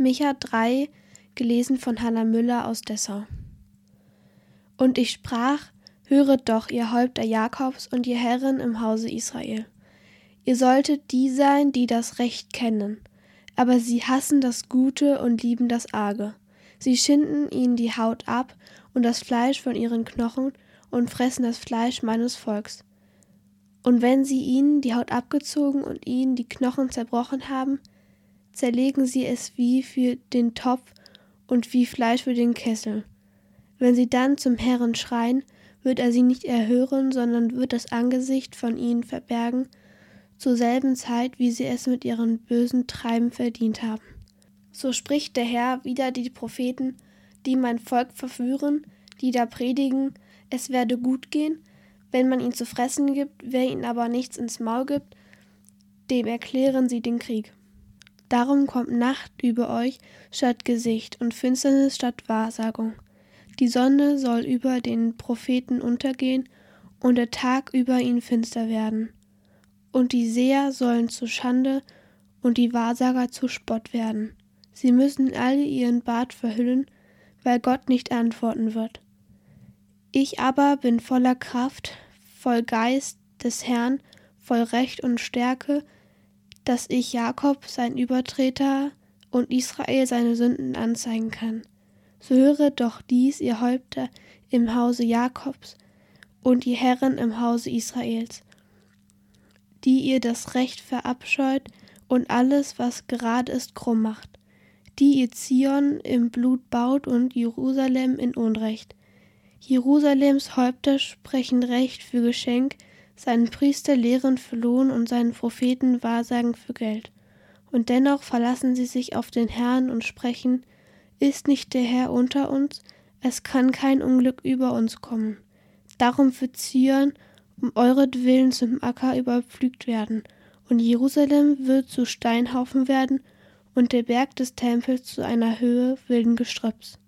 Micha 3, gelesen von Hanna Müller aus Dessau. Und ich sprach, höret doch, ihr Häupter Jakobs und ihr Herren im Hause Israel. Ihr solltet die sein, die das Recht kennen, aber sie hassen das Gute und lieben das Arge. Sie schinden ihnen die Haut ab und das Fleisch von ihren Knochen und fressen das Fleisch meines Volks. Und wenn sie ihnen die Haut abgezogen und ihnen die Knochen zerbrochen haben, zerlegen sie es wie für den Topf und wie Fleisch für den Kessel. Wenn sie dann zum Herrn schreien, wird er sie nicht erhören, sondern wird das Angesicht von ihnen verbergen, zur selben Zeit, wie sie es mit ihren bösen Treiben verdient haben. So spricht der Herr wieder die Propheten, die mein Volk verführen, die da predigen, es werde gut gehen, wenn man ihnen zu fressen gibt, wer ihnen aber nichts ins Maul gibt, dem erklären sie den Krieg. Darum kommt Nacht über euch statt Gesicht und Finsternis statt Wahrsagung. Die Sonne soll über den Propheten untergehen und der Tag über ihn finster werden. Und die Seher sollen zu Schande und die Wahrsager zu Spott werden. Sie müssen alle ihren Bart verhüllen, weil Gott nicht antworten wird. Ich aber bin voller Kraft, voll Geist des Herrn, voll Recht und Stärke, dass ich Jakob, sein Übertreter, und Israel seine Sünden anzeigen kann. So höret doch dies, ihr Häupter im Hause Jakobs und ihr Herren im Hause Israels, die ihr das Recht verabscheut und alles, was gerade ist, krumm macht, die ihr Zion im Blut baut und Jerusalem in Unrecht. Jerusalems Häupter sprechen Recht für Geschenk, seinen Priester lehren für Lohn und seinen Propheten Wahrsagen für Geld. Und dennoch verlassen sie sich auf den Herrn und sprechen, ist nicht der Herr unter uns, es kann kein Unglück über uns kommen. Darum wird Zion um euretwillen zum Acker überpflügt werden, und Jerusalem wird zu Steinhaufen werden, und der Berg des Tempels zu einer Höhe wilden Gestrüpps.